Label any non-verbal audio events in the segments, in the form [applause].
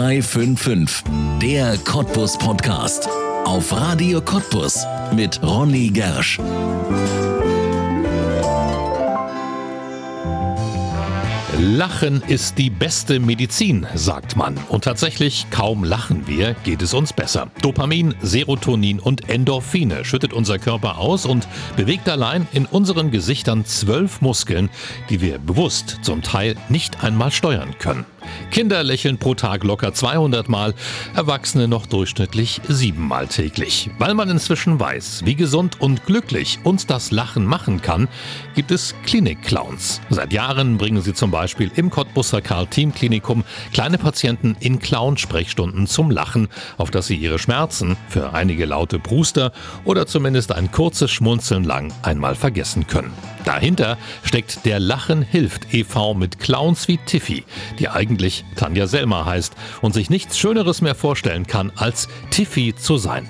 0355, der Cottbus Podcast. Auf Radio Cottbus mit Ronny Gersch. Lachen ist die beste Medizin, sagt man. Und tatsächlich, kaum lachen wir, geht es uns besser. Dopamin, Serotonin und Endorphine schüttet unser Körper aus und bewegt allein in unseren Gesichtern zwölf Muskeln, die wir bewusst zum Teil nicht einmal steuern können. Kinder lächeln pro Tag locker 200 Mal, Erwachsene noch durchschnittlich siebenmal täglich. Weil man inzwischen weiß, wie gesund und glücklich uns das Lachen machen kann, gibt es Klinik-Clowns. Seit Jahren bringen sie zum Beispiel im Cottbusser Karl-Team-Klinikum kleine Patienten in Clown-Sprechstunden zum Lachen, auf dass sie ihre Schmerzen für einige laute Bruster oder zumindest ein kurzes Schmunzeln lang einmal vergessen können. Dahinter steckt der Lachen hilft e.V. mit Clowns wie Tiffy, die eigentlich Tanja Selmer heißt und sich nichts Schöneres mehr vorstellen kann, als Tiffy zu sein.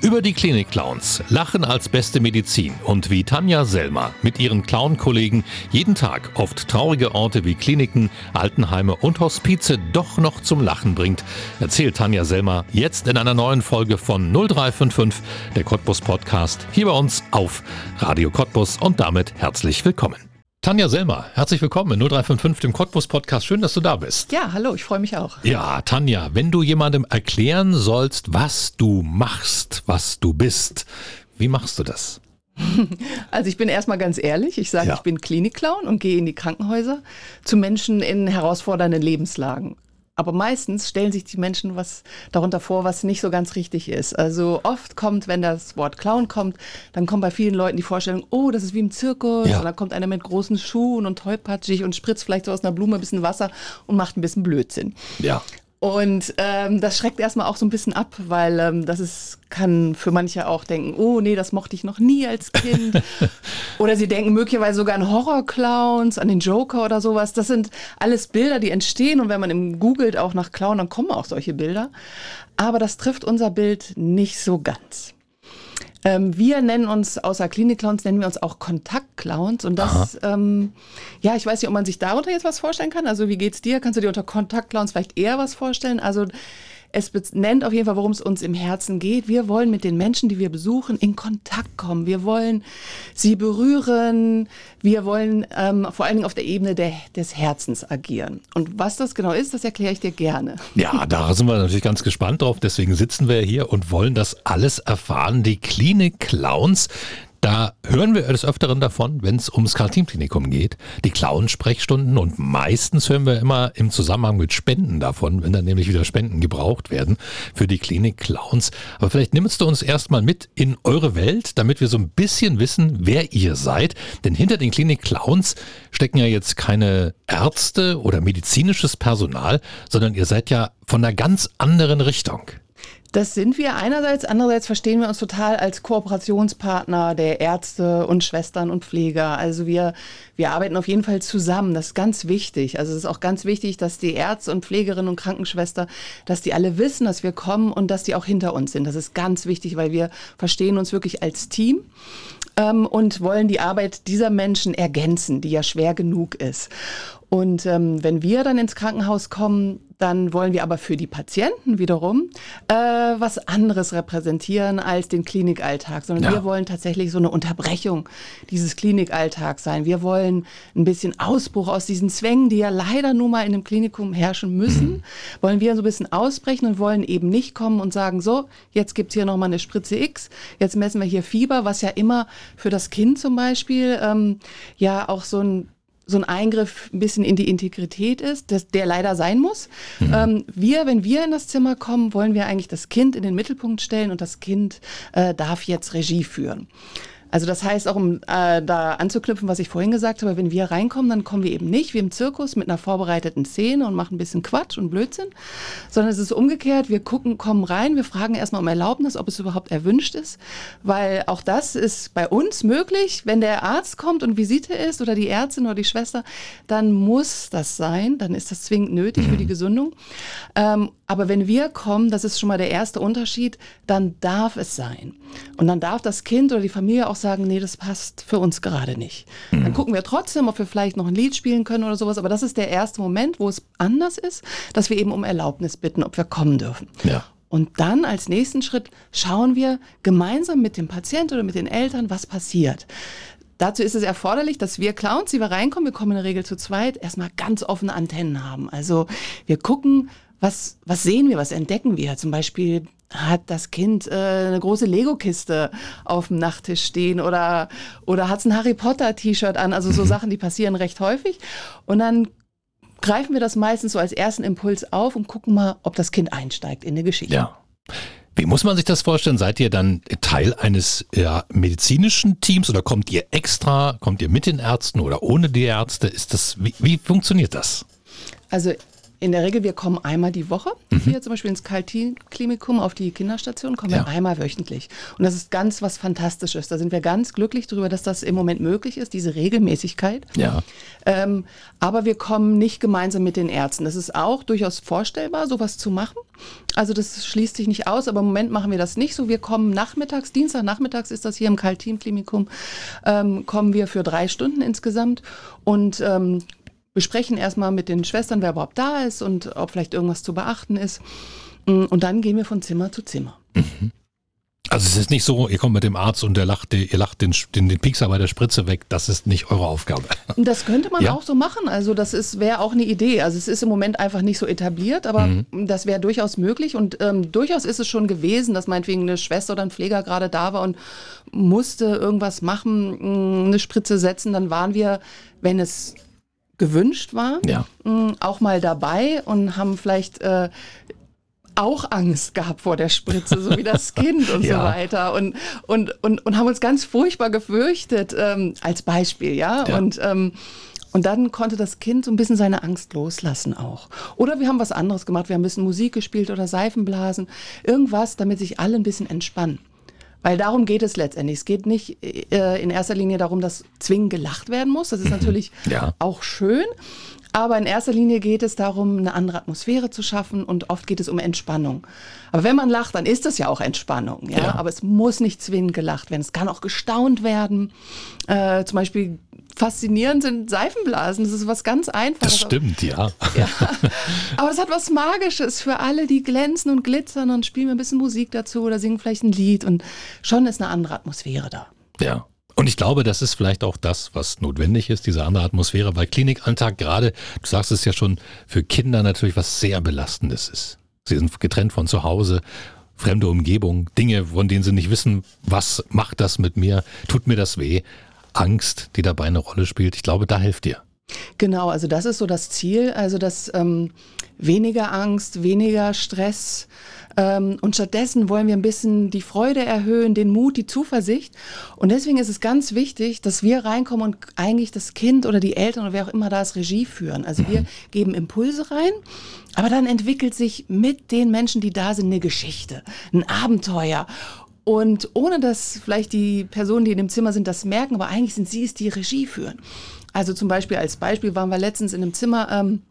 Über die Klinik-Clowns, Lachen als beste Medizin und wie Tanja Selmer mit ihren Clown-Kollegen jeden Tag oft traurige Orte wie Kliniken, Altenheime und Hospize doch noch zum Lachen bringt, erzählt Tanja Selmer jetzt in einer neuen Folge von 0355, der Cottbus Podcast, hier bei uns auf Radio Cottbus und damit herzlich willkommen. Tanja Selmer, herzlich willkommen in 0355, dem Cottbus Podcast. Schön, dass du da bist. Ja, hallo, ich freue mich auch. Ja, Tanja, wenn du jemandem erklären sollst, was du machst, was du bist, wie machst du das? [laughs] Also ich bin erstmal ganz ehrlich, ich sage, ja. ich bin Klinikclown und gehe in die Krankenhäuser zu Menschen in herausfordernden Lebenslagen. Aber meistens stellen sich die Menschen was darunter vor, was nicht so ganz richtig ist. Also oft kommt, wenn das Wort Clown kommt, dann kommt bei vielen Leuten die Vorstellung, oh, das ist wie im Zirkus. Ja. Und dann kommt einer mit großen Schuhen und tollpatschig und spritzt vielleicht so aus einer Blume ein bisschen Wasser und macht ein bisschen Blödsinn. Ja. Und ähm, das schreckt erstmal auch so ein bisschen ab, weil ähm, das ist, kann für manche auch denken, oh nee, das mochte ich noch nie als Kind. [laughs] oder sie denken möglicherweise sogar an Horrorclowns, an den Joker oder sowas. Das sind alles Bilder, die entstehen und wenn man im googelt auch nach Clown, dann kommen auch solche Bilder. Aber das trifft unser Bild nicht so ganz. Ähm, wir nennen uns außer Klinik-Clowns, nennen wir uns auch Kontakt-Clowns. Und das, ähm, ja, ich weiß nicht, ob man sich darunter jetzt was vorstellen kann. Also wie geht's dir? Kannst du dir unter Kontakt-Clowns vielleicht eher was vorstellen? Also es nennt auf jeden Fall, worum es uns im Herzen geht. Wir wollen mit den Menschen, die wir besuchen, in Kontakt kommen. Wir wollen sie berühren. Wir wollen ähm, vor allen Dingen auf der Ebene der, des Herzens agieren. Und was das genau ist, das erkläre ich dir gerne. [laughs] Ja, da sind wir natürlich ganz gespannt drauf. Deswegen sitzen wir hier und wollen das alles erfahren. Die Klinik Clowns, da hören wir des Öfteren davon, wenn es ums Karl-Team-Klinikum geht, die Clown-Sprechstunden und meistens hören wir immer im Zusammenhang mit Spenden davon, wenn dann nämlich wieder Spenden gebraucht werden für die Klinik Clowns. Aber vielleicht nimmst du uns erstmal mit in eure Welt, damit wir so ein bisschen wissen, wer ihr seid. Denn hinter den Klinik Clowns stecken ja jetzt keine Ärzte oder medizinisches Personal, sondern ihr seid ja von einer ganz anderen Richtung. Das sind wir einerseits, andererseits verstehen wir uns total als Kooperationspartner der Ärzte und Schwestern und Pfleger. Also wir, wir arbeiten auf jeden Fall zusammen. Das ist ganz wichtig. Also es ist auch ganz wichtig, dass die Ärzte und Pflegerinnen und Krankenschwester, dass die alle wissen, dass wir kommen und dass die auch hinter uns sind. Das ist ganz wichtig, weil wir verstehen uns wirklich als Team ähm, und wollen die Arbeit dieser Menschen ergänzen, die ja schwer genug ist. Und ähm, wenn wir dann ins Krankenhaus kommen, dann wollen wir aber für die Patienten wiederum äh, was anderes repräsentieren als den Klinikalltag, sondern ja. wir wollen tatsächlich so eine Unterbrechung dieses Klinikalltags sein. Wir wollen ein bisschen Ausbruch aus diesen Zwängen, die ja leider nun mal in einem Klinikum herrschen müssen, mhm. wollen wir so ein bisschen ausbrechen und wollen eben nicht kommen und sagen, so, jetzt gibt's hier nochmal eine Spritze X, jetzt messen wir hier Fieber, was ja immer für das Kind zum Beispiel ähm, ja auch so ein so ein Eingriff ein bisschen in die Integrität ist, dass der leider sein muss. Mhm. Ähm, wir, wenn wir in das Zimmer kommen, wollen wir eigentlich das Kind in den Mittelpunkt stellen und das Kind äh, darf jetzt Regie führen. Also das heißt auch, um äh, da anzuknüpfen, was ich vorhin gesagt habe, wenn wir reinkommen, dann kommen wir eben nicht wie im Zirkus mit einer vorbereiteten Szene und machen ein bisschen Quatsch und Blödsinn, sondern es ist umgekehrt. Wir gucken, kommen rein, wir fragen erstmal um Erlaubnis, ob es überhaupt erwünscht ist, weil auch das ist bei uns möglich. Wenn der Arzt kommt und Visite ist oder die Ärztin oder die Schwester, dann muss das sein, dann ist das zwingend nötig für die mhm. Gesundung. Ähm, Aber wenn wir kommen, das ist schon mal der erste Unterschied, dann darf es sein. Und dann darf das Kind oder die Familie auch sagen, nee, das passt für uns gerade nicht. Mhm. Dann gucken wir trotzdem, ob wir vielleicht noch ein Lied spielen können oder sowas. Aber das ist der erste Moment, wo es anders ist, dass wir eben um Erlaubnis bitten, ob wir kommen dürfen. Ja. Und dann als nächsten Schritt schauen wir gemeinsam mit dem Patienten oder mit den Eltern, was passiert. Dazu ist es erforderlich, dass wir Clowns, die wir reinkommen, wir kommen in der Regel zu zweit, erstmal ganz offene Antennen haben. Also wir gucken, was, was sehen wir, was entdecken wir. Zum Beispiel hat das Kind äh, eine große Lego-Kiste auf dem Nachttisch stehen oder, oder hat es ein Harry Potter-T-Shirt an. Also so. [laughs] Sachen, die passieren recht häufig. Und dann greifen wir das meistens so als ersten Impuls auf und gucken mal, ob das Kind einsteigt in eine Geschichte. Ja. Wie muss man sich das vorstellen? Seid ihr dann Teil eines ja, medizinischen Teams oder kommt ihr extra, kommt ihr mit den Ärzten oder ohne die Ärzte? Ist das, wie, wie funktioniert das? Also in der Regel, wir kommen einmal die Woche. Mhm. Hier zum Beispiel ins Kaltin-Klinikum auf die Kinderstation kommen ja. wir einmal wöchentlich. Und das ist ganz was Fantastisches. Da sind wir ganz glücklich darüber, dass das im Moment möglich ist, diese Regelmäßigkeit. Ja. Ähm, aber wir kommen nicht gemeinsam mit den Ärzten. Das ist auch durchaus vorstellbar, sowas zu machen. Also das schließt sich nicht aus, aber im Moment machen wir das nicht so. Wir kommen nachmittags, Dienstagnachmittags ist das hier im Kaltin-Klinikum, ähm, kommen wir für drei Stunden insgesamt und ähm, besprechen erstmal mit den Schwestern, wer überhaupt da ist und ob vielleicht irgendwas zu beachten ist. Mm, und dann gehen wir von Zimmer zu Zimmer. Mhm. Also es ist nicht so, ihr kommt mit dem Arzt und der lacht, ihr lacht den, den, den Piekser bei der Spritze weg. Das ist nicht eure Aufgabe. Das könnte man ja. auch so machen. Also das wäre auch eine Idee. Also es ist im Moment einfach nicht so etabliert, aber mhm. das wäre durchaus möglich. Und ähm, durchaus ist es schon gewesen, dass meinetwegen eine Schwester oder ein Pfleger gerade da war und musste irgendwas machen, mm, eine Spritze setzen. Dann waren wir, wenn es gewünscht war, ja. Mm, auch mal dabei und haben vielleicht äh, auch Angst gehabt vor der Spritze, so wie das [laughs] Kind und ja. so weiter. Und, und, und, und haben uns ganz furchtbar gefürchtet, ähm, als Beispiel, ja. ja. Und, ähm, und dann konnte das Kind so ein bisschen seine Angst loslassen auch. Oder wir haben was anderes gemacht. Wir haben ein bisschen Musik gespielt oder Seifenblasen. Irgendwas, damit sich alle ein bisschen entspannen. Weil darum geht es letztendlich. Es geht nicht äh, in erster Linie darum, dass zwingend gelacht werden muss. Das ist mhm. natürlich ja. auch schön. Aber in erster Linie geht es darum, eine andere Atmosphäre zu schaffen und oft geht es um Entspannung. Aber wenn man lacht, dann ist das ja auch Entspannung. Ja? ja. Aber es muss nicht zwingend gelacht werden. Es kann auch gestaunt werden. Äh, zum Beispiel faszinierend sind Seifenblasen. Das ist was ganz Einfaches. Das stimmt, ja. ja. Aber es hat was Magisches für alle, die glänzen und glitzern und spielen ein bisschen Musik dazu oder singen vielleicht ein Lied und schon ist eine andere Atmosphäre da. Ja. Und ich glaube, das ist vielleicht auch das, was notwendig ist, diese andere Atmosphäre, weil Klinikalltag gerade, du sagst es ja schon, für Kinder natürlich was sehr Belastendes ist. Sie sind getrennt von zu Hause, fremde Umgebung, Dinge, von denen sie nicht wissen, was macht das mit mir, tut mir das weh. Angst, die dabei eine Rolle spielt. Ich glaube, da hilft dir. Genau, also das ist so das Ziel, also dass ähm, weniger Angst, weniger Stress ähm, und stattdessen wollen wir ein bisschen die Freude erhöhen, den Mut, die Zuversicht und deswegen ist es ganz wichtig, dass wir reinkommen und eigentlich das Kind oder die Eltern oder wer auch immer da ist, Regie führen. Also wir mhm. geben Impulse rein, aber dann entwickelt sich mit den Menschen, die da sind, eine Geschichte, ein Abenteuer und ohne dass vielleicht die Personen, die in dem Zimmer sind, das merken, aber eigentlich sind sie es, die Regie führen. Also zum Beispiel als Beispiel waren wir letztens in einem Zimmer, ähm,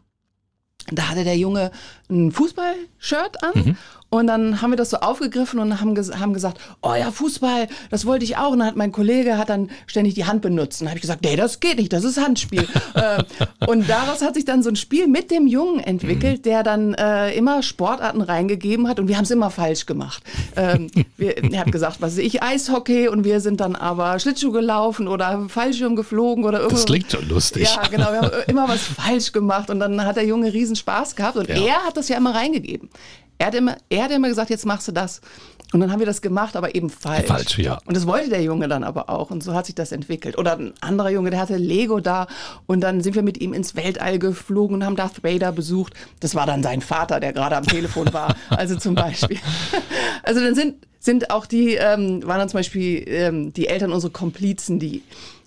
da hatte der Junge ein Fußballshirt an mhm. Und dann haben wir das so aufgegriffen und haben, ges haben gesagt, oh ja, Fußball, das wollte ich auch. Und dann hat mein Kollege hat dann ständig die Hand benutzt. Und dann habe ich gesagt, nee, das geht nicht, das ist Handspiel. [laughs] äh, und daraus hat sich dann so ein Spiel mit dem Jungen entwickelt, mhm. der dann äh, immer Sportarten reingegeben hat. Und wir haben es immer falsch gemacht. Ähm, [laughs] wir, er hat gesagt, was weiß ich, Eishockey. Und wir sind dann aber Schlittschuh gelaufen oder Fallschirm geflogen oder irgendwas. Das klingt schon lustig. Ja, genau. Wir haben immer was falsch gemacht. Und dann hat der Junge riesen Spaß gehabt. Und ja. er hat das ja immer reingegeben. Er hat, immer, er hat immer gesagt, jetzt machst du das. Und dann haben wir das gemacht, aber eben falsch. Falsch, ja. Und das wollte der Junge dann aber auch. Und so hat sich das entwickelt. Oder ein anderer Junge, der hatte Lego da. Und dann sind wir mit ihm ins Weltall geflogen und haben Darth Vader besucht. Das war dann sein Vater, der gerade am Telefon war. [laughs] Also zum Beispiel. [laughs] Also dann sind, sind auch die, ähm, waren dann zum Beispiel ähm, die Eltern unsere Komplizen, die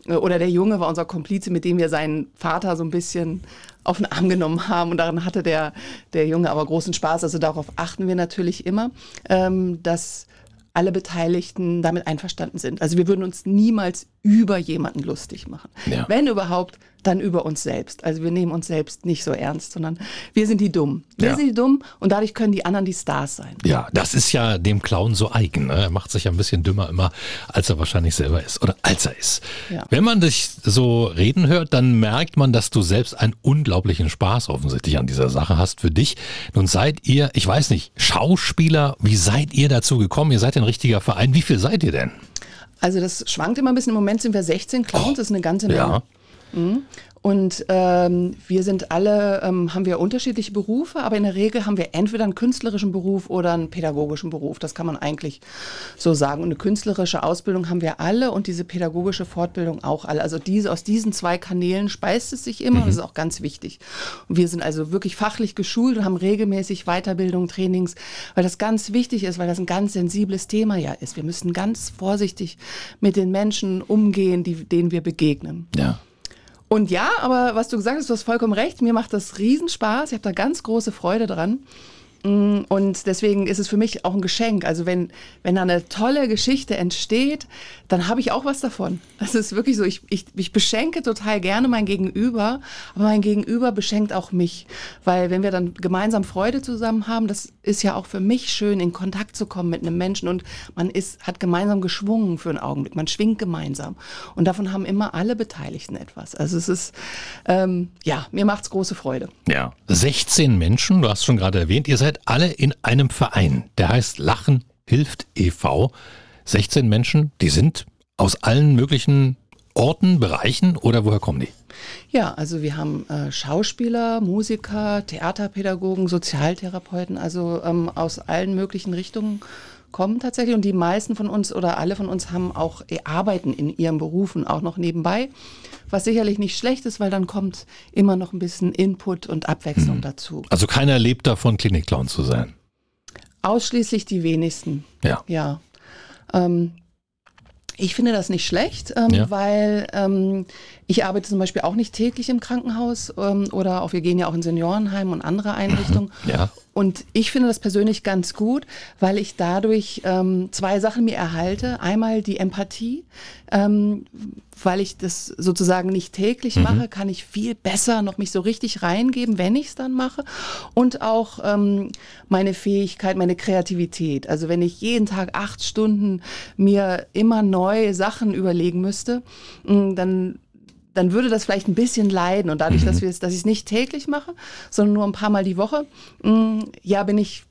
oder der Junge war unser Komplize, mit dem wir seinen Vater so ein bisschen auf den Arm genommen haben. Und daran hatte der, der Junge aber großen Spaß. Also darauf achten wir natürlich immer, ähm, dass alle Beteiligten damit einverstanden sind. Also wir würden uns niemals über jemanden lustig machen. Ja. Wenn überhaupt, dann über uns selbst. Also wir nehmen uns selbst nicht so ernst, sondern wir sind die Dummen. Wir Ja. sind die Dummen und dadurch können die anderen die Stars sein. Ja, das ist ja dem Clown so eigen. Ne? Er macht sich ja ein bisschen dümmer immer, als er wahrscheinlich selber ist oder als er ist. Ja. Wenn man dich so reden hört, dann merkt man, dass du selbst einen unglaublichen Spaß offensichtlich an dieser Sache hast für dich. Nun seid ihr, ich weiß nicht, Schauspieler. Wie seid ihr dazu gekommen? Ihr seid ein richtiger Verein. Wie viel seid ihr denn? Also das schwankt immer ein bisschen. Im Moment sind wir 16 Clowns, das ist eine ganze Menge. Ja. Und ähm, wir sind alle, ähm, haben wir unterschiedliche Berufe, aber in der Regel haben wir entweder einen künstlerischen Beruf oder einen pädagogischen Beruf. Das kann man eigentlich so sagen. Und eine künstlerische Ausbildung haben wir alle und diese pädagogische Fortbildung auch alle. Also diese, aus diesen zwei Kanälen speist es sich immer. Das ist auch ganz wichtig. Und wir sind also wirklich fachlich geschult und haben regelmäßig Weiterbildung, Trainings, weil das ganz wichtig ist, weil das ein ganz sensibles Thema ja ist. Wir müssen ganz vorsichtig mit den Menschen umgehen, die, denen wir begegnen. Ja. Und ja, aber was du gesagt hast, du hast vollkommen recht. Mir macht das Riesenspaß. Ich habe da ganz große Freude dran. Mm, Und deswegen ist es für mich auch ein Geschenk. Also wenn, wenn da eine tolle Geschichte entsteht, dann habe ich auch was davon. Das ist wirklich so, ich, ich, ich beschenke total gerne mein Gegenüber, aber mein Gegenüber beschenkt auch mich. Weil wenn wir dann gemeinsam Freude zusammen haben, das ist ja auch für mich schön, in Kontakt zu kommen mit einem Menschen und man ist, hat gemeinsam geschwungen für einen Augenblick. Man schwingt gemeinsam. Und davon haben immer alle Beteiligten etwas. Also es ist, ähm, ja, mir macht's große Freude. Ja. 16 Menschen, du hast schon gerade erwähnt, ihr seid alle in einem Verein. Der heißt Lachen hilft e.V. 16 Menschen, die sind aus allen möglichen Orten, Bereichen oder woher kommen die? Ja, also wir haben äh, Schauspieler, Musiker, Theaterpädagogen, Sozialtherapeuten, also ähm, aus allen möglichen Richtungen kommen tatsächlich. Und die meisten von uns oder alle von uns haben auch äh, arbeiten in ihren Berufen auch noch nebenbei, was sicherlich nicht schlecht ist, weil dann kommt immer noch ein bisschen Input und Abwechslung dazu. Also keiner lebt davon, Klinikclown zu sein. Ausschließlich die wenigsten. Ja. Ja. Ähm, ich finde das nicht schlecht, ähm, Ja. weil ähm, ich arbeite zum Beispiel auch nicht täglich im Krankenhaus ähm, oder auch wir gehen ja auch in Seniorenheim und andere Einrichtungen. [clears throat] Ja. Und ich finde das persönlich ganz gut, weil ich dadurch ähm, zwei Sachen mir erhalte. Einmal die Empathie, ähm, weil ich das sozusagen nicht täglich mache, kann ich viel besser noch mich so richtig reingeben, wenn ich es dann mache. Und auch ähm, meine Fähigkeit, meine Kreativität. Also wenn ich jeden Tag acht Stunden mir immer neue Sachen überlegen müsste, mh, dann dann würde das vielleicht ein bisschen leiden. Und dadurch, dass, wir es, dass ich es nicht täglich mache, sondern nur ein paar Mal die Woche, mh, ja, bin ich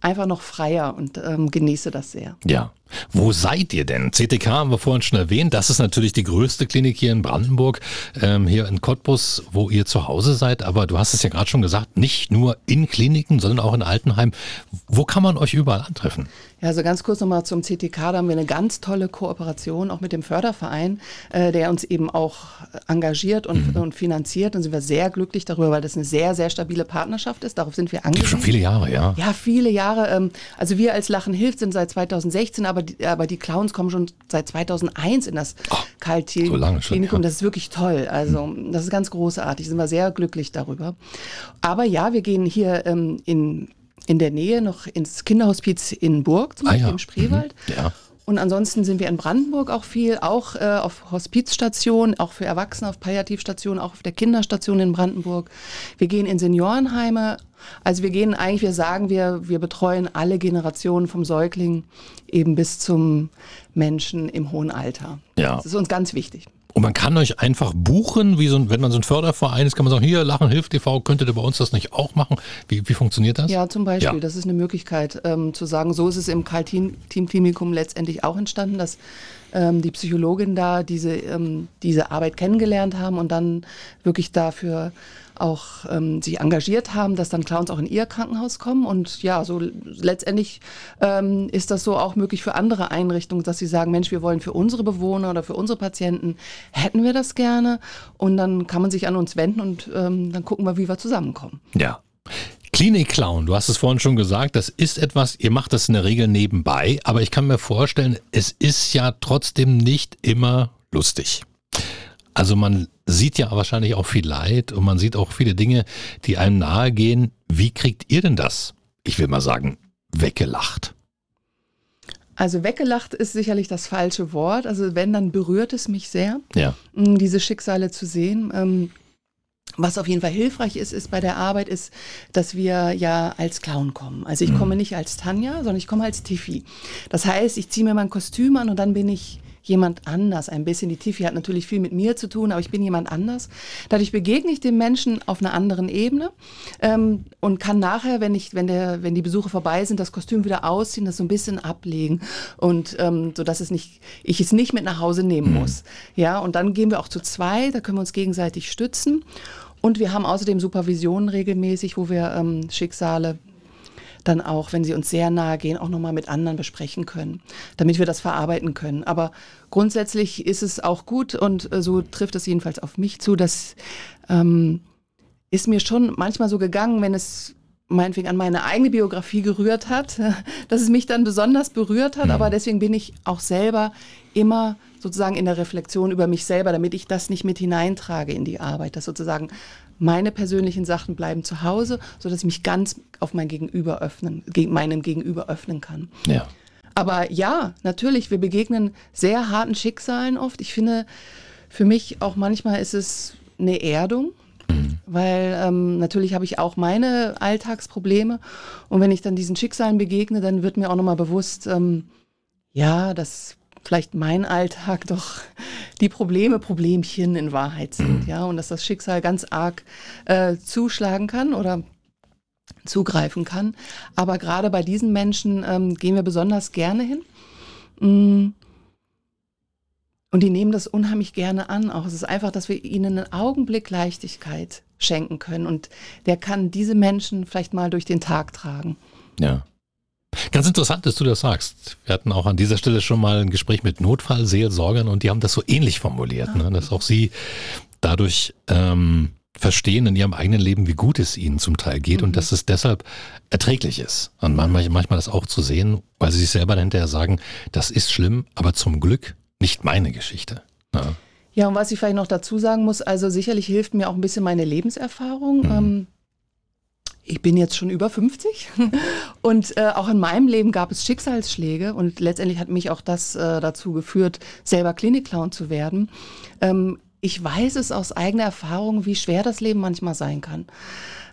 einfach noch freier und ähm, genieße das sehr. Ja. Wo seid ihr denn? CTK haben wir vorhin schon erwähnt. Das ist natürlich die größte Klinik hier in Brandenburg, ähm, hier in Cottbus, wo ihr zu Hause seid. Aber du hast es ja gerade schon gesagt, nicht nur in Kliniken, sondern auch in Altenheim. Wo kann man euch überall antreffen? Ja, also ganz kurz nochmal zum CTK. Da haben wir eine ganz tolle Kooperation auch mit dem Förderverein, äh, der uns eben auch engagiert und, und finanziert. Und sind wir sehr glücklich darüber, weil das eine sehr, sehr stabile Partnerschaft ist. Darauf sind wir angewiesen. schon viele Jahre, ja. Ja, viele Jahre. Ähm, also wir als Lachen hilft sind seit 2016, aber die, aber die Clowns kommen schon seit 2001 in das so lange schon, Klinikum. ja. Das ist wirklich toll. Also das ist ganz großartig. Sind wir sehr glücklich darüber. Aber ja, wir gehen hier ähm, in, in der Nähe noch ins Kinderhospiz in Burg, zum Ah, Beispiel ja. im Spreewald. Mhm. Ja. Und ansonsten sind wir in Brandenburg auch viel, auch äh, auf Hospizstationen, auch für Erwachsene auf Palliativstationen, auch auf der Kinderstation in Brandenburg. Wir gehen in Seniorenheime. Also wir gehen eigentlich, wir sagen, wir, wir betreuen alle Generationen vom Säugling eben bis zum Menschen im hohen Alter. Ja. Das ist uns ganz wichtig. Und man kann euch einfach buchen, wie so ein, wenn man so ein Förderverein ist, kann man sagen, hier, Lachen hilft TV, könntet ihr bei uns das nicht auch machen? Wie, wie funktioniert das? Ja, zum Beispiel. Ja. Das ist eine Möglichkeit ähm, zu sagen, so ist es im Karl-Team-Klinikum letztendlich auch entstanden, dass ähm, die Psychologin da diese, ähm, diese Arbeit kennengelernt haben und dann wirklich dafür auch ähm, sich engagiert haben, dass dann Clowns auch in ihr Krankenhaus kommen. Und ja, so letztendlich ähm, ist das so auch möglich für andere Einrichtungen, dass sie sagen, Mensch, wir wollen für unsere Bewohner oder für unsere Patienten, hätten wir das gerne. Und dann kann man sich an uns wenden und ähm, dann gucken wir, wie wir zusammenkommen. Ja. Klinik-Clown, du hast es vorhin schon gesagt, das ist etwas, ihr macht das in der Regel nebenbei, aber ich kann mir vorstellen, es ist ja trotzdem nicht immer lustig. Also man sieht ja wahrscheinlich auch viel Leid und man sieht auch viele Dinge, die einem nahe gehen. Wie kriegt ihr denn das? Ich will mal sagen, weggelacht. Also weggelacht ist sicherlich das falsche Wort. Also wenn, dann berührt es mich sehr, Ja. mh, diese Schicksale zu sehen. Ähm, was auf jeden Fall hilfreich ist, ist bei der Arbeit, ist, dass wir ja als Clown kommen. Also ich komme nicht als Tanja, sondern ich komme als Tiffy. Das heißt, ich ziehe mir mein Kostüm an und dann bin ich jemand anders ein bisschen. Die Tiffy hat natürlich viel mit mir zu tun, aber ich bin jemand anders. Dadurch begegne ich dem Menschen auf einer anderen Ebene ähm, und kann nachher, wenn ich, wenn der, wenn die Besuche vorbei sind, das Kostüm wieder ausziehen, das so ein bisschen ablegen und ähm, so dass es nicht, ich es nicht mit nach Hause nehmen muss. Ja, und dann gehen wir auch zu zwei, da können wir uns gegenseitig stützen. Und wir haben außerdem Supervisionen regelmäßig, wo wir ähm, Schicksale dann auch, wenn sie uns sehr nahe gehen, auch nochmal mit anderen besprechen können, damit wir das verarbeiten können. Aber grundsätzlich ist es auch gut und äh, so trifft es jedenfalls auf mich zu, dass ähm, ist mir schon manchmal so gegangen, wenn es meinetwegen an meine eigene Biografie gerührt hat, [laughs] dass es mich dann besonders berührt hat. Aber deswegen bin ich auch selber immer sozusagen in der Reflexion über mich selber, damit ich das nicht mit hineintrage in die Arbeit, dass sozusagen meine persönlichen Sachen bleiben zu Hause, sodass ich mich ganz auf mein Gegenüber öffnen, gegen meinem Gegenüber öffnen kann. Ja. Aber ja, natürlich, wir begegnen sehr harten Schicksalen oft. Ich finde, für mich auch manchmal ist es eine Erdung, weil ähm, natürlich habe ich auch meine Alltagsprobleme. Und wenn ich dann diesen Schicksalen begegne, dann wird mir auch nochmal bewusst, ähm, ja, dass vielleicht mein Alltag [laughs] doch die Probleme Problemchen in Wahrheit sind, ja, und dass das Schicksal ganz arg äh, zuschlagen kann oder zugreifen kann. Aber gerade bei diesen Menschen ähm, gehen wir besonders gerne hin. Mm. Und die nehmen das unheimlich gerne an. Auch es ist einfach, dass wir ihnen einen Augenblick Leichtigkeit schenken können. Und der kann diese Menschen vielleicht mal durch den Tag tragen. Ja. Ganz interessant, dass du das sagst. Wir hatten auch an dieser Stelle schon mal ein Gespräch mit Notfallseelsorgern und die haben das so ähnlich formuliert, ne? dass auch sie dadurch ähm, verstehen in ihrem eigenen Leben, wie gut es ihnen zum Teil geht und dass es deshalb erträglich ist. Und manchmal, manchmal das auch zu sehen, weil sie sich selber hinterher sagen, das ist schlimm, aber zum Glück nicht meine Geschichte. Ja. Ja, und was ich vielleicht noch dazu sagen muss, also sicherlich hilft mir auch ein bisschen meine Lebenserfahrung. Ähm, ich bin jetzt schon über 50 [laughs] und äh, auch in meinem Leben gab es Schicksalsschläge und letztendlich hat mich auch das äh, dazu geführt, selber Klinikclown zu werden. Ähm, ich weiß es aus eigener Erfahrung, wie schwer das Leben manchmal sein kann.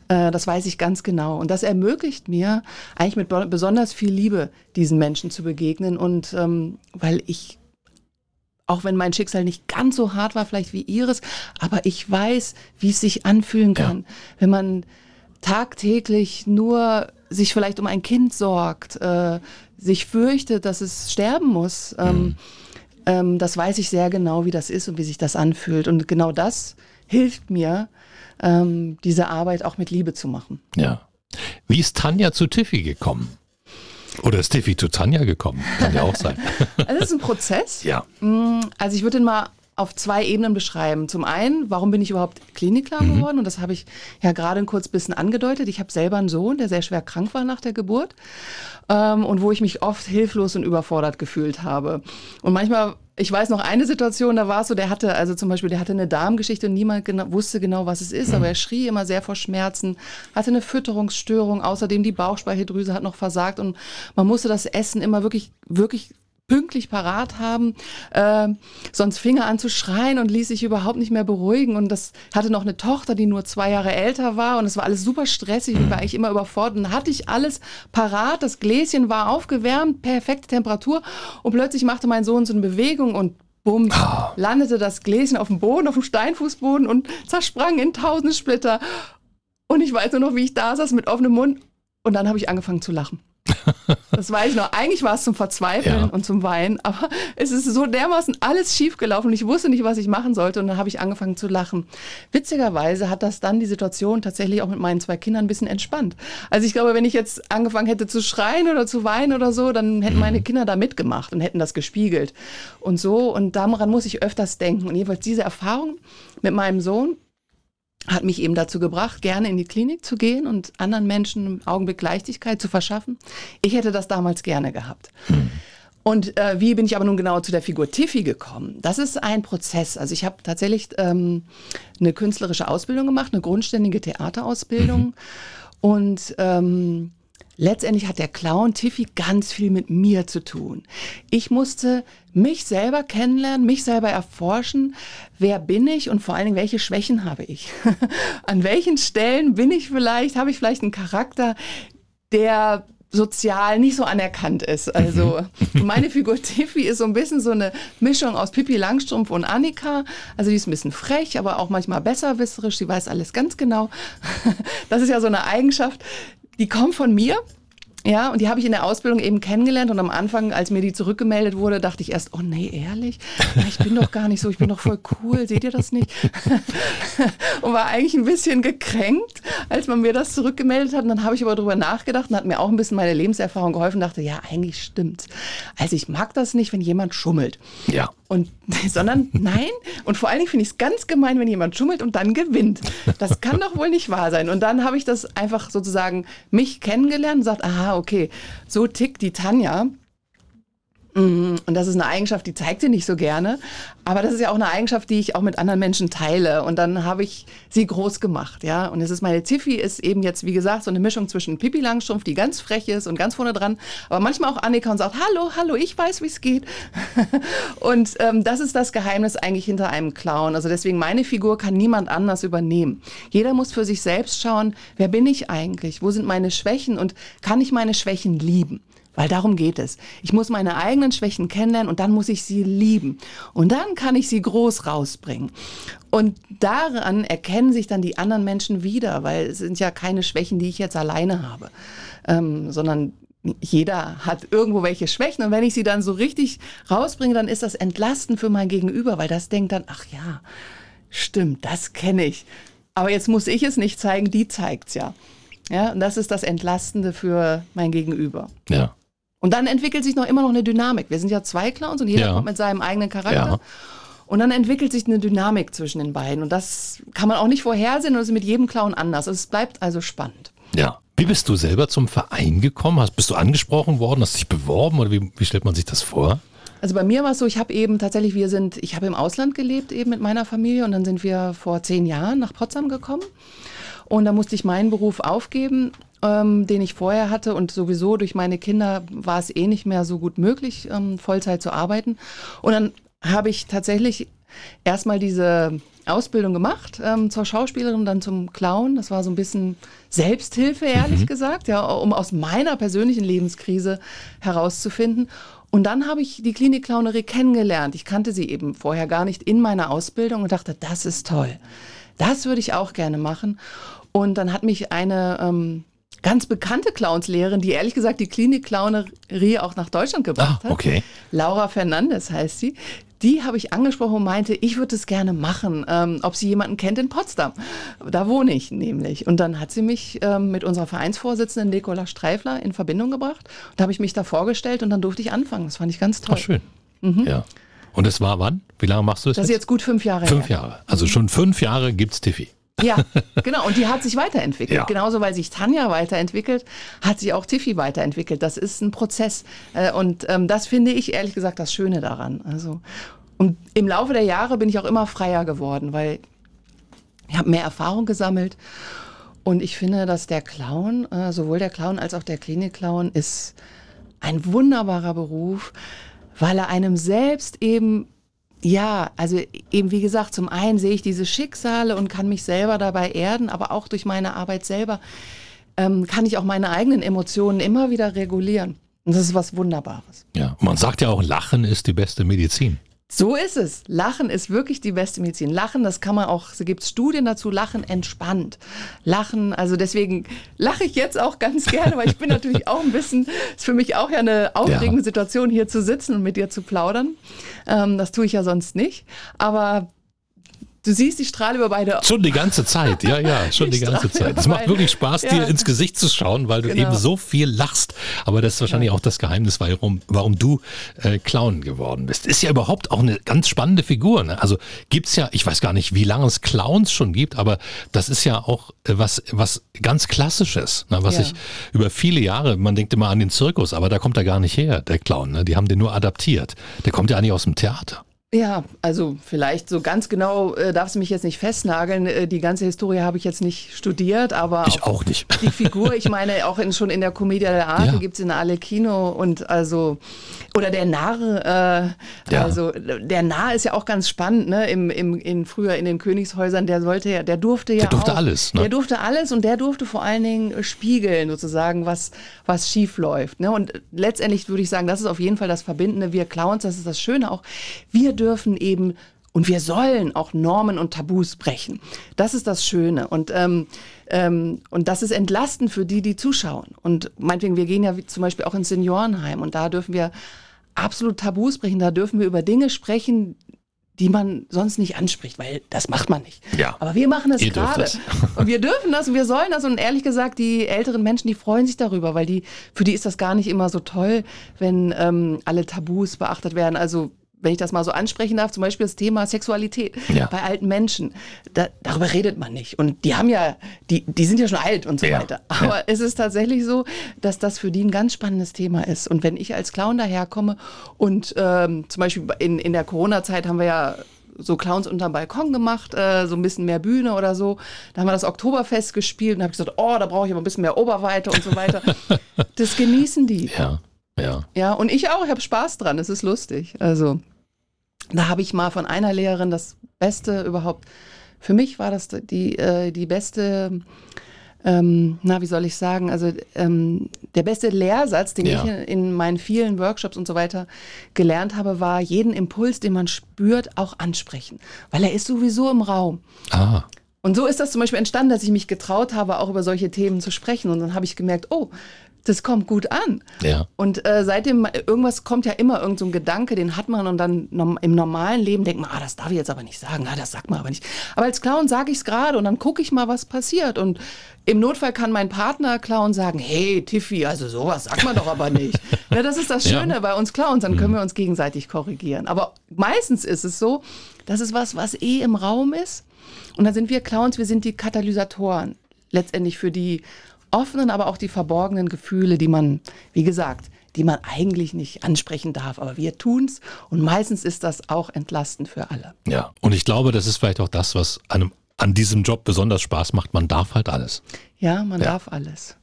Äh, Das weiß ich ganz genau. Und das ermöglicht mir eigentlich mit be- besonders viel Liebe diesen Menschen zu begegnen. Und ähm, weil ich auch wenn mein Schicksal nicht ganz so hart war, vielleicht wie ihres, aber ich weiß, wie es sich anfühlen kann, wenn man tagtäglich nur sich vielleicht um ein Kind sorgt, äh, sich fürchtet, dass es sterben muss. Ähm, ähm, das weiß ich sehr genau, wie das ist und wie sich das anfühlt. Und genau das hilft mir, ähm, diese Arbeit auch mit Liebe zu machen. ja. Wie ist Tanja zu Tiffy gekommen? Oder ist Tiffy zu Tanja gekommen? Kann ja auch sein. Also [laughs] es ist ein Prozess. ja. Also ich würde den mal auf zwei Ebenen beschreiben. Zum einen, warum bin ich überhaupt Klinikclown geworden? Und das habe ich ja gerade ein kurz bisschen angedeutet. Ich habe selber einen Sohn, der sehr schwer krank war nach der Geburt ähm, und wo ich mich oft hilflos und überfordert gefühlt habe. Und manchmal, ich weiß noch eine Situation, da war es so, der hatte, also zum Beispiel, der hatte eine Darmgeschichte und niemand genau, wusste genau, was es ist, aber er schrie immer sehr vor Schmerzen, hatte eine Fütterungsstörung, außerdem die Bauchspeicheldrüse hat noch versagt und man musste das Essen immer wirklich, wirklich pünktlich parat haben, äh, sonst fing er an zu schreien und ließ sich überhaupt nicht mehr beruhigen. Und das hatte noch eine Tochter, die nur zwei Jahre älter war und es war alles super stressig und war eigentlich immer überfordert. Und dann hatte ich alles parat, das Gläschen war aufgewärmt, perfekte Temperatur und plötzlich machte mein Sohn so eine Bewegung und bumm, landete das Gläschen auf dem Boden, auf dem Steinfußboden und zersprang in tausend Splitter. Und ich weiß nur noch, wie ich da saß mit offenem Mund und dann habe ich angefangen zu lachen. Das weiß ich noch. Eigentlich war es zum Verzweifeln Ja. und zum Weinen, aber es ist so dermaßen alles schiefgelaufen und ich wusste nicht, was ich machen sollte und dann habe ich angefangen zu lachen. Witzigerweise hat das dann die Situation tatsächlich auch mit meinen zwei Kindern ein bisschen entspannt. Also ich glaube, wenn ich jetzt angefangen hätte zu schreien oder zu weinen oder so, dann hätten meine Kinder da mitgemacht und hätten das gespiegelt und so und daran muss ich öfters denken und jedenfalls diese Erfahrung mit meinem Sohn hat mich eben dazu gebracht, gerne in die Klinik zu gehen und anderen Menschen im Augenblick Leichtigkeit zu verschaffen. Ich hätte das damals gerne gehabt. Und äh, wie bin ich aber nun genau zu der Figur Tiffy gekommen? Das ist ein Prozess. Also ich habe tatsächlich ähm, eine künstlerische Ausbildung gemacht, eine grundständige Theaterausbildung. Und ähm, letztendlich hat der Clown Tiffy ganz viel mit mir zu tun. Ich musste mich selber kennenlernen, mich selber erforschen. Wer bin ich und vor allen Dingen, welche Schwächen habe ich? [laughs] An welchen Stellen bin ich vielleicht, habe ich vielleicht einen Charakter, der sozial nicht so anerkannt ist. Also mhm. [laughs] meine Figur Tiffy ist so ein bisschen so eine Mischung aus Pippi Langstrumpf und Annika. Also die ist ein bisschen frech, aber auch manchmal besserwisserisch. Sie weiß alles ganz genau. [laughs] Das ist ja so eine Eigenschaft, die kommt von mir. Ja, und die habe ich in der Ausbildung eben kennengelernt und am Anfang, als mir die zurückgemeldet wurde, dachte ich erst, oh nee, ehrlich? Ja, ich bin doch gar nicht so, ich bin doch voll cool, seht ihr das nicht? [laughs] und war eigentlich ein bisschen gekränkt, als man mir das zurückgemeldet hat. Und dann habe ich aber darüber nachgedacht und hat mir auch ein bisschen meine Lebenserfahrung geholfen dachte, ja, eigentlich stimmt's. Also ich mag das nicht, wenn jemand schummelt. Ja. Und, [laughs] sondern nein. Und vor allen Dingen finde ich es ganz gemein, wenn jemand schummelt und dann gewinnt. Das kann doch wohl nicht wahr sein. Und dann habe ich das einfach sozusagen mich kennengelernt und sagt, aha, okay, so tickt die Tanja. Mhm. Und das ist eine Eigenschaft, die zeigt sie nicht so gerne. Aber das ist ja auch eine Eigenschaft, die ich auch mit anderen Menschen teile. Und dann habe ich sie groß gemacht, ja. Und es ist meine Tiffy ist eben jetzt, wie gesagt, so eine Mischung zwischen Pippi Langstrumpf, die ganz frech ist und ganz vorne dran, aber manchmal auch Annika und sagt, hallo, hallo, ich weiß, wie es geht. [laughs] und ähm, das ist das Geheimnis eigentlich hinter einem Clown. Also deswegen, meine Figur kann niemand anders übernehmen. Jeder muss für sich selbst schauen, wer bin ich eigentlich? Wo sind meine Schwächen? Und kann ich meine Schwächen lieben? Weil darum geht es. Ich muss meine eigenen Schwächen kennenlernen und dann muss ich sie lieben. Und dann kann ich sie groß rausbringen. Und daran erkennen sich dann die anderen Menschen wieder, weil es sind ja keine Schwächen, die ich jetzt alleine habe, ähm, sondern jeder hat irgendwo welche Schwächen. Und wenn ich sie dann so richtig rausbringe, dann ist das entlastend für mein Gegenüber, weil das denkt dann, ach ja, stimmt, das kenne ich. Aber jetzt muss ich es nicht zeigen, die zeigt es ja. Ja, und das ist das Entlastende für mein Gegenüber. Ja. Und dann entwickelt sich noch immer noch eine Dynamik. Wir sind ja zwei Clowns und jeder ja. kommt mit seinem eigenen Charakter. Ja. Und dann entwickelt sich eine Dynamik zwischen den beiden. Und das kann man auch nicht vorhersehen und es ist mit jedem Clown anders. Es bleibt also spannend. Ja. Wie bist du selber zum Verein gekommen? Hast, bist du angesprochen worden? Hast dich beworben oder wie, wie stellt man sich das vor? Also bei mir war es so, ich habe eben tatsächlich, wir sind, ich habe im Ausland gelebt eben mit meiner Familie und dann sind wir vor zehn Jahren nach Potsdam gekommen. Und da musste ich meinen Beruf aufgeben ähm, den ich vorher hatte. Und sowieso durch meine Kinder war es eh nicht mehr so gut möglich, ähm, Vollzeit zu arbeiten. Und dann habe ich tatsächlich erstmal diese Ausbildung gemacht ähm, zur Schauspielerin, dann zum Clown. Das war so ein bisschen Selbsthilfe, ehrlich mhm. gesagt, ja, um aus meiner persönlichen Lebenskrise herauszufinden. Und dann habe ich die Klinik-Clownerie kennengelernt. Ich kannte sie eben vorher gar nicht in meiner Ausbildung und dachte, das ist toll. Das würde ich auch gerne machen. Und dann hat mich eine ähm, ganz bekannte Clownslehrerin, die ehrlich gesagt die Klinik-Clownerie auch nach Deutschland gebracht ah, okay. hat. Laura Fernandes heißt sie. Die habe ich angesprochen und meinte, ich würde es gerne machen, ähm, ob sie jemanden kennt in Potsdam. Da wohne ich nämlich. Und dann hat sie mich ähm, mit unserer Vereinsvorsitzenden Nicola Streifler in Verbindung gebracht. Da habe ich mich da vorgestellt und dann durfte ich anfangen. Das fand ich ganz toll. Ach, schön. Mhm. Ja. Und es war wann? Wie lange machst du das? Das ist jetzt gut fünf Jahre Fünf. Jahre. Also schon fünf Jahre gibt es Tiffy. Ja, [laughs] genau. Und die hat sich weiterentwickelt. Ja. Genauso, weil sich Tanja weiterentwickelt, hat sich auch Tiffy weiterentwickelt. Das ist ein Prozess. Äh, und ähm, das finde ich ehrlich gesagt das Schöne daran. Also, und im Laufe der Jahre bin ich auch immer freier geworden, weil ich habe mehr Erfahrung gesammelt. Und ich finde, dass der Clown, äh, sowohl der Clown als auch der Klinik-Clown, ist ein wunderbarer Beruf, weil er einem selbst eben ja, also eben wie gesagt, zum einen sehe ich diese Schicksale und kann mich selber dabei erden, aber auch durch meine Arbeit selber ähm, kann ich auch meine eigenen Emotionen immer wieder regulieren. Und das ist was Wunderbares. Ja, man sagt ja auch, Lachen ist die beste Medizin. So ist es. Lachen ist wirklich die beste Medizin. Lachen, das kann man auch, es gibt Studien dazu, Lachen entspannt. Lachen, also deswegen lache ich jetzt auch ganz [laughs] gerne, weil ich bin natürlich auch ein bisschen, ist für mich auch ja eine aufregende ja. Situation, hier zu sitzen und mit dir zu plaudern. Ähm, das tue ich ja sonst nicht. Aber Du siehst, ich strahle über beide. Schon die ganze Zeit, ja, ja, [laughs] schon die ganze Zeit. Es macht wirklich Spaß, ja. dir ins Gesicht zu schauen, weil du genau. eben so viel lachst. Aber das ist wahrscheinlich ja. auch das Geheimnis, warum, warum du äh, Clown geworden bist. Ist ja überhaupt auch eine ganz spannende Figur. Ne? Also gibt's ja, ich weiß gar nicht, wie lange es Clowns schon gibt, aber das ist ja auch äh, was, was ganz Klassisches, ne? was ja. ich über viele Jahre, man denkt immer an den Zirkus, aber da kommt er gar nicht her, der Clown. Ne? Die haben den nur adaptiert. Der kommt ja eigentlich aus dem Theater. Ja, also vielleicht so ganz genau äh, darfst du mich jetzt nicht festnageln. Äh, die ganze Historie habe ich jetzt nicht studiert, aber ich auch nicht. [laughs] Die Figur, ich meine, auch in, schon in der Commedia dell'arte ja. gibt es in Alecchino und also oder der Narr, äh, ja. also der Narr ist ja auch ganz spannend, ne? Im, im, in, früher in den Königshäusern, der sollte ja, der durfte ja. Der durfte auch, alles, ne? Der durfte alles und der durfte vor allen Dingen spiegeln, sozusagen, was, was schief läuft. Ne? Und letztendlich würde ich sagen, das ist auf jeden Fall das Verbindende. Wir Clowns, das ist das Schöne auch. Wir dürfen eben und wir sollen auch Normen und Tabus brechen. Das ist das Schöne. Und, ähm, ähm, und das ist entlastend für die, die zuschauen. Und meinetwegen, wir gehen ja zum Beispiel auch ins Seniorenheim und da dürfen wir absolut Tabus brechen. Da dürfen wir über Dinge sprechen, die man sonst nicht anspricht, weil das macht man nicht. Ja. Aber wir machen es gerade. [laughs] Und wir dürfen das und wir sollen das. Und ehrlich gesagt, die älteren Menschen, die freuen sich darüber, weil die, für die ist das gar nicht immer so toll, wenn ähm, alle Tabus beachtet werden. Also wenn ich das mal so ansprechen darf, zum Beispiel das Thema Sexualität ja. bei alten Menschen. Da, darüber redet man nicht. Und die haben ja, die, die sind ja schon alt und so ja. weiter. Aber ja. es ist tatsächlich so, dass das für die ein ganz spannendes Thema ist. Und wenn ich als Clown daherkomme und ähm, zum Beispiel in, in der Corona-Zeit haben wir ja so Clowns unterm Balkon gemacht, äh, so ein bisschen mehr Bühne oder so. Da haben wir das Oktoberfest gespielt und habe gesagt, oh, da brauche ich aber ein bisschen mehr Oberweite und so weiter. [laughs] das genießen die. Ja, ja. Ja, und ich auch, ich habe Spaß dran, es ist lustig. Also da habe ich mal von einer Lehrerin das Beste überhaupt, für mich war das die, äh, die beste, ähm, na, wie soll ich sagen, also ähm, der beste Lehrsatz, den ja. ich in meinen vielen Workshops und so weiter gelernt habe, war, jeden Impuls, den man spürt, auch ansprechen. Weil er ist sowieso im Raum. Ah. Und so ist das zum Beispiel entstanden, dass ich mich getraut habe, auch über solche Themen zu sprechen. Und dann habe ich gemerkt, oh, das kommt gut an. Ja. Und äh, seitdem, irgendwas kommt ja immer irgend so ein Gedanke, den hat man und dann im normalen Leben denkt man, ah, das darf ich jetzt aber nicht sagen, ah, das sagt man aber nicht. Aber als Clown sage ich es gerade und dann gucke ich mal, was passiert. Und im Notfall kann mein Partner Clown sagen, hey Tiffy, also sowas sagt man doch aber nicht. [laughs] ja, das ist das Schöne ja. bei uns Clowns, dann können mhm. wir uns gegenseitig korrigieren. Aber meistens ist es so, das ist was, was eh im Raum ist. Und dann sind wir Clowns, wir sind die Katalysatoren letztendlich für die offenen, aber auch die verborgenen Gefühle, die man, wie gesagt, die man eigentlich nicht ansprechen darf. Aber wir tun es und meistens ist das auch entlastend für alle. Ja, und ich glaube, das ist vielleicht auch das, was einem an diesem Job besonders Spaß macht. Man darf halt alles. Ja, man ja. darf alles.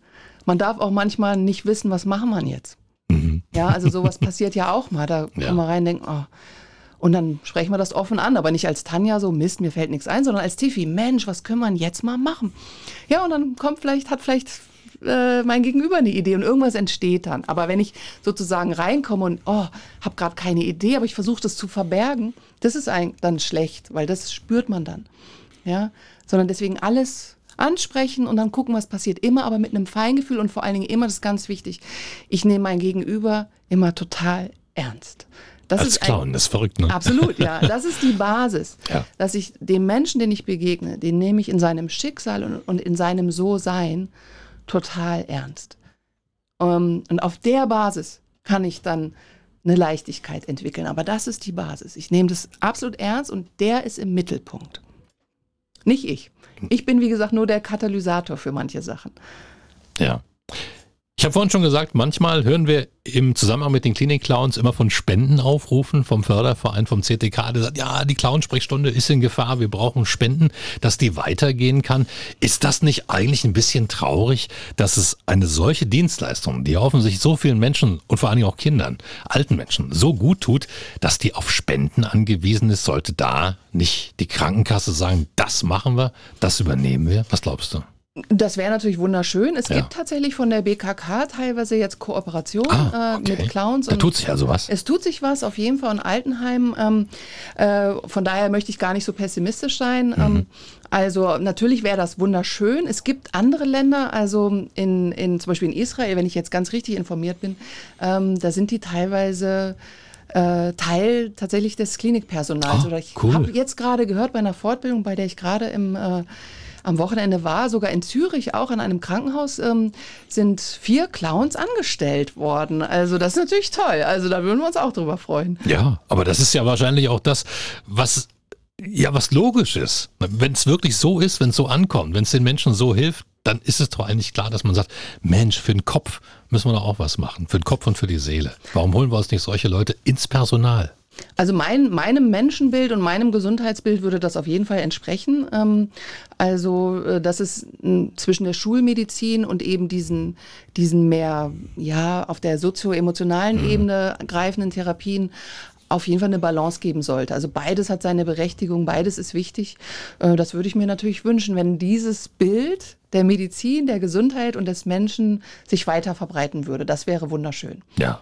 Man darf auch manchmal nicht wissen, was machen man jetzt. Mhm. Ja, also sowas [laughs] passiert ja auch mal. Da ja. kann man rein und denken, oh, und dann sprechen wir das offen an, aber nicht als Tanja so, Mist, mir fällt nichts ein, sondern als Tiffy, Mensch, was können wir jetzt mal machen? Ja, und dann kommt vielleicht, hat vielleicht äh, mein Gegenüber eine Idee und irgendwas entsteht dann. Aber wenn ich sozusagen reinkomme und, oh, habe gerade keine Idee, aber ich versuche das zu verbergen, das ist ein, dann schlecht, weil das spürt man dann. Ja, sondern deswegen alles ansprechen und dann gucken, was passiert. Immer aber mit einem Feingefühl und vor allen Dingen immer, das ist ganz wichtig, ich nehme mein Gegenüber immer total ernst. Das Als ist Clown, ein, das ist verrückt, ne? Absolut, ja. [laughs] Das ist die Basis. ja. Dass ich dem Menschen, den ich begegne, den nehme ich in seinem Schicksal und, und in seinem So-Sein total ernst. Um, ähm, und auf der Basis kann ich dann eine Leichtigkeit entwickeln. Aber das ist die Basis. Ich nehme das absolut ernst und der ist im Mittelpunkt. Nicht ich. Ich bin, wie gesagt, nur der Katalysator für manche Sachen. Ja. Ich habe vorhin schon gesagt, manchmal hören wir im Zusammenhang mit den Klinik-Clowns immer von Spendenaufrufen vom Förderverein, vom CTK, der sagt, ja, die Clownsprechstunde ist in Gefahr, wir brauchen Spenden, dass die weitergehen kann. Ist das nicht eigentlich ein bisschen traurig, dass es eine solche Dienstleistung, die offensichtlich so vielen Menschen und vor allen Dingen auch Kindern, alten Menschen so gut tut, dass die auf Spenden angewiesen ist? Sollte da nicht die Krankenkasse sagen, das machen wir, das übernehmen wir? Was glaubst du? Das wäre natürlich wunderschön. Es ja. gibt tatsächlich von der BKK teilweise jetzt Kooperation ah, okay. äh, mit Clowns. Da tut sich also was. Es tut sich was, auf jeden Fall in Altenheim. Ähm, äh, von daher möchte ich gar nicht so pessimistisch sein. Mhm. Ähm, also natürlich wäre das wunderschön. Es gibt andere Länder, also in, in zum Beispiel in Israel, wenn ich jetzt ganz richtig informiert bin, ähm, da sind die teilweise äh, Teil tatsächlich des Klinikpersonals. Oh, Oder ich cool. habe jetzt gerade gehört bei einer Fortbildung, bei der ich gerade im äh, am Wochenende war, sogar in Zürich auch in einem Krankenhaus, ähm, sind vier Clowns angestellt worden. Also das ist natürlich toll. Also da würden wir uns auch drüber freuen. Ja, aber das ist ja wahrscheinlich auch das, was ja, was logisch ist. Wenn es wirklich so ist, wenn es so ankommt, wenn es den Menschen so hilft, dann ist es doch eigentlich klar, dass man sagt, Mensch, für den Kopf müssen wir doch auch was machen. Für den Kopf und für die Seele. Warum holen wir uns nicht solche Leute ins Personal? Also mein, meinem Menschenbild und meinem Gesundheitsbild würde das auf jeden Fall entsprechen. Ähm, also äh, das ist zwischen der Schulmedizin und eben diesen, diesen mehr ja auf der sozioemotionalen mhm. Ebene greifenden Therapien auf jeden Fall eine Balance geben sollte. Also beides hat seine Berechtigung, beides ist wichtig. Äh, das würde ich mir natürlich wünschen, wenn dieses Bild der Medizin, der Gesundheit und des Menschen sich weiter verbreiten würde. Das wäre wunderschön. Ja,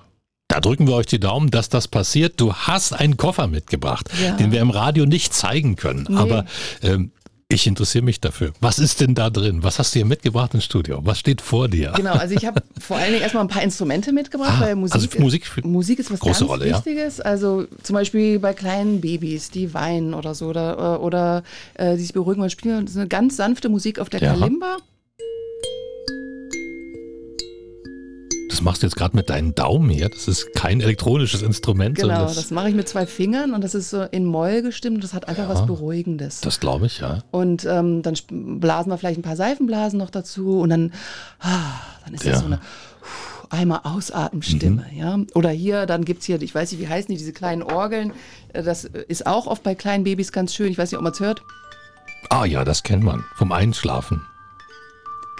da drücken wir euch die Daumen, dass das passiert. Du hast einen Koffer mitgebracht, ja. den wir im Radio nicht zeigen können. Nee. Aber ähm, ich interessiere mich dafür. Was ist denn da drin? Was hast du hier mitgebracht ins Studio? Was steht vor dir? Genau, also ich habe vor allen Dingen erstmal ein paar Instrumente mitgebracht, ah, weil Musik, also Musik, Musik ist was große ganz Rolle, Wichtiges. Ja? Also zum Beispiel bei kleinen Babys, die weinen oder so oder, oder äh, die sich beruhigen, man spielt eine ganz sanfte Musik auf der ja. Kalimba. Das machst du jetzt gerade mit deinen Daumen hier. Das ist kein elektronisches Instrument. Genau, das, das mache ich mit zwei Fingern und das ist so in Moll gestimmt. und Das hat einfach ja, was Beruhigendes. Das glaube ich, ja. Und ähm, dann blasen wir vielleicht ein paar Seifenblasen noch dazu und dann, ah, dann ist ja. das so eine einmal Ausatmenstimme, mhm. ja. Oder hier, dann gibt es hier, ich weiß nicht, wie heißen die, diese kleinen Orgeln. Äh, das ist auch oft bei kleinen Babys ganz schön. Ich weiß nicht, ob man es hört. Ah ja, das kennt man. Vom Einschlafen.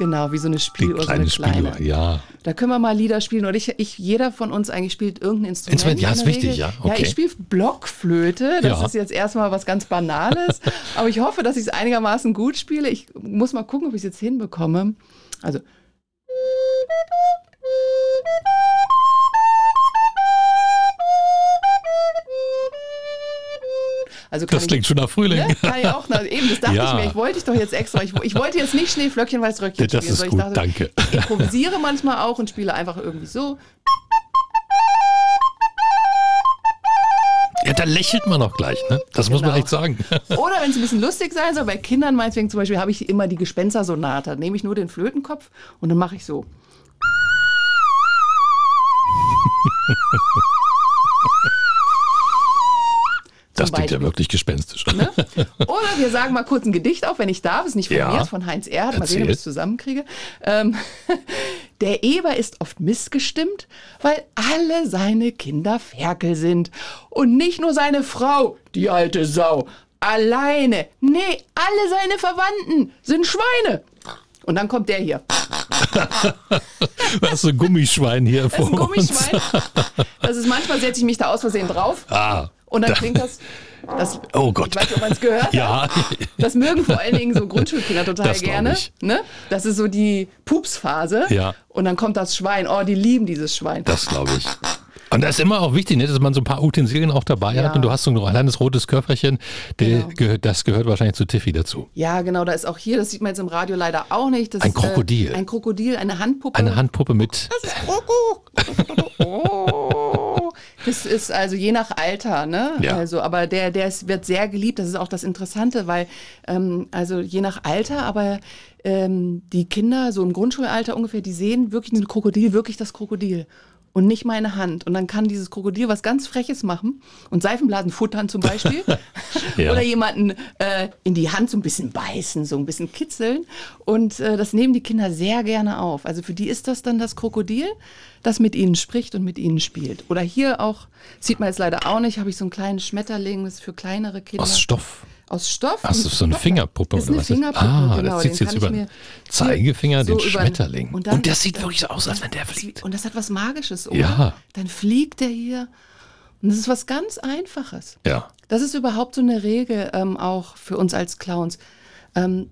Genau, wie so eine Spieluhr, so eine kleine. Spieluhr, ja. Da können wir mal Lieder spielen. Oder ich, ich, jeder von uns eigentlich spielt irgendein Instrument. Instrument ja, ist wichtig, ja. Okay. Ja, ich spiele Blockflöte. Das ja. ist jetzt erstmal was ganz Banales. [laughs] aber ich hoffe, dass ich es einigermaßen gut spiele. Ich muss mal gucken, ob ich es jetzt hinbekomme. Also. Also das klingt ich, schon nach Frühling. Ne? Kann ich auch. Na, eben, das dachte ja. ich mir. Ich wollte ich doch jetzt extra. Ich, ich wollte jetzt nicht Schneeflöckchen, weil es Röckchen Das ist gut, dachte, danke. Ich improvisiere manchmal auch und spiele einfach irgendwie so. Ja, da lächelt man auch gleich, ne? Das genau. muss man genau. echt sagen. [laughs] Oder wenn es ein bisschen lustig sein soll, bei Kindern meinetwegen zum Beispiel habe ich immer die Gespenstersonate. Da nehme ich nur den Flötenkopf und dann mache ich so. Das klingt ja wirklich gespenstisch. Ne? [laughs] Oder wir sagen mal kurz ein Gedicht auf, wenn ich darf. Ist nicht von ja, mir, ist von Heinz Erhardt. Mal sehen, ob ich es zusammenkriege. Ähm, [laughs] der Eber ist oft missgestimmt, weil alle seine Kinder Ferkel sind. Und nicht nur seine Frau, die alte Sau. Alleine. Nee, alle seine Verwandten sind Schweine. Und dann kommt der hier. Was ist ein Gummischwein hier das vor ist ein Gummischwein. Das ist manchmal setze ich mich da aus Versehen drauf. Ah. Und dann klingt das, das oh Gott. Ich weiß nicht, ob man es gehört ja. hat. Das mögen vor allen Dingen so Grundschulkinder [laughs] total das gerne. Ne? Das ist so die Pupsphase. Ja. Und dann kommt das Schwein. Oh, die lieben dieses Schwein. Das glaube ich. Und das ist immer auch wichtig, ne, dass man so ein paar Utensilien auch dabei ja. hat und du hast so ein kleines rotes Körperchen, der genau. gehört, das gehört wahrscheinlich zu Tiffy dazu. Ja, genau, da ist auch hier, das sieht man jetzt im Radio leider auch nicht. Das ein Krokodil. Äh, ein Krokodil, eine Handpuppe. Eine Handpuppe mit. Das ist Kroko. [laughs] Das ist also je nach Alter, ne? Ja. Also, aber der, der ist, wird sehr geliebt. Das ist auch das Interessante, weil ähm, also je nach Alter, aber ähm, die Kinder so im Grundschulalter ungefähr, die sehen wirklich ein Krokodil, wirklich das Krokodil und nicht meine Hand. Und dann kann dieses Krokodil was ganz Freches machen und Seifenblasen futtern zum Beispiel. [laughs] ja. Oder jemanden äh, in die Hand so ein bisschen beißen, so ein bisschen kitzeln. Und äh, das nehmen die Kinder sehr gerne auf. Also für die ist das dann das Krokodil, das mit ihnen spricht und mit ihnen spielt. Oder hier auch, sieht man jetzt leider auch nicht, habe ich so einen kleinen Schmetterling, das ist für kleinere Kinder. Aus Stoff aus Stoff. Ach, ist so eine Fingerpuppe das ist eine Fingerpuppe, Ah, genau, das sieht jetzt über den Zeigefinger, so den Schmetterling. Und, dann, und das sieht wirklich so aus, als wenn der fliegt. Und das hat was Magisches, oder? Ja. Dann fliegt der hier. Und das ist was ganz Einfaches. Ja. Das ist überhaupt so eine Regel ähm, auch für uns als Clowns. Ähm,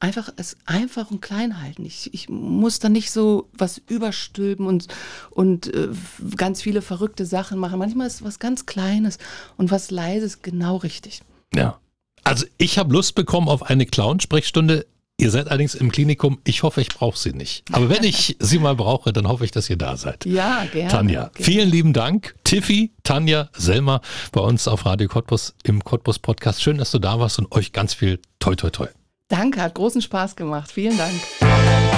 einfach es einfach und klein halten. Ich, ich muss da nicht so was überstülpen und, und äh, ganz viele verrückte Sachen machen. Manchmal ist was ganz Kleines und was Leises genau richtig. Ja. Also ich habe Lust bekommen auf eine Clown-Sprechstunde. Ihr seid allerdings im Klinikum. Ich hoffe, ich brauche sie nicht. Aber wenn ich sie mal brauche, dann hoffe ich, dass ihr da seid. Ja, gerne. Tanja, gerne. vielen lieben Dank. Tiffy, Tanja, Selma bei uns auf Radio Cottbus im Cottbus Podcast. Schön, dass du da warst und euch ganz viel toi toi toi. Danke, hat großen Spaß gemacht. Vielen Dank.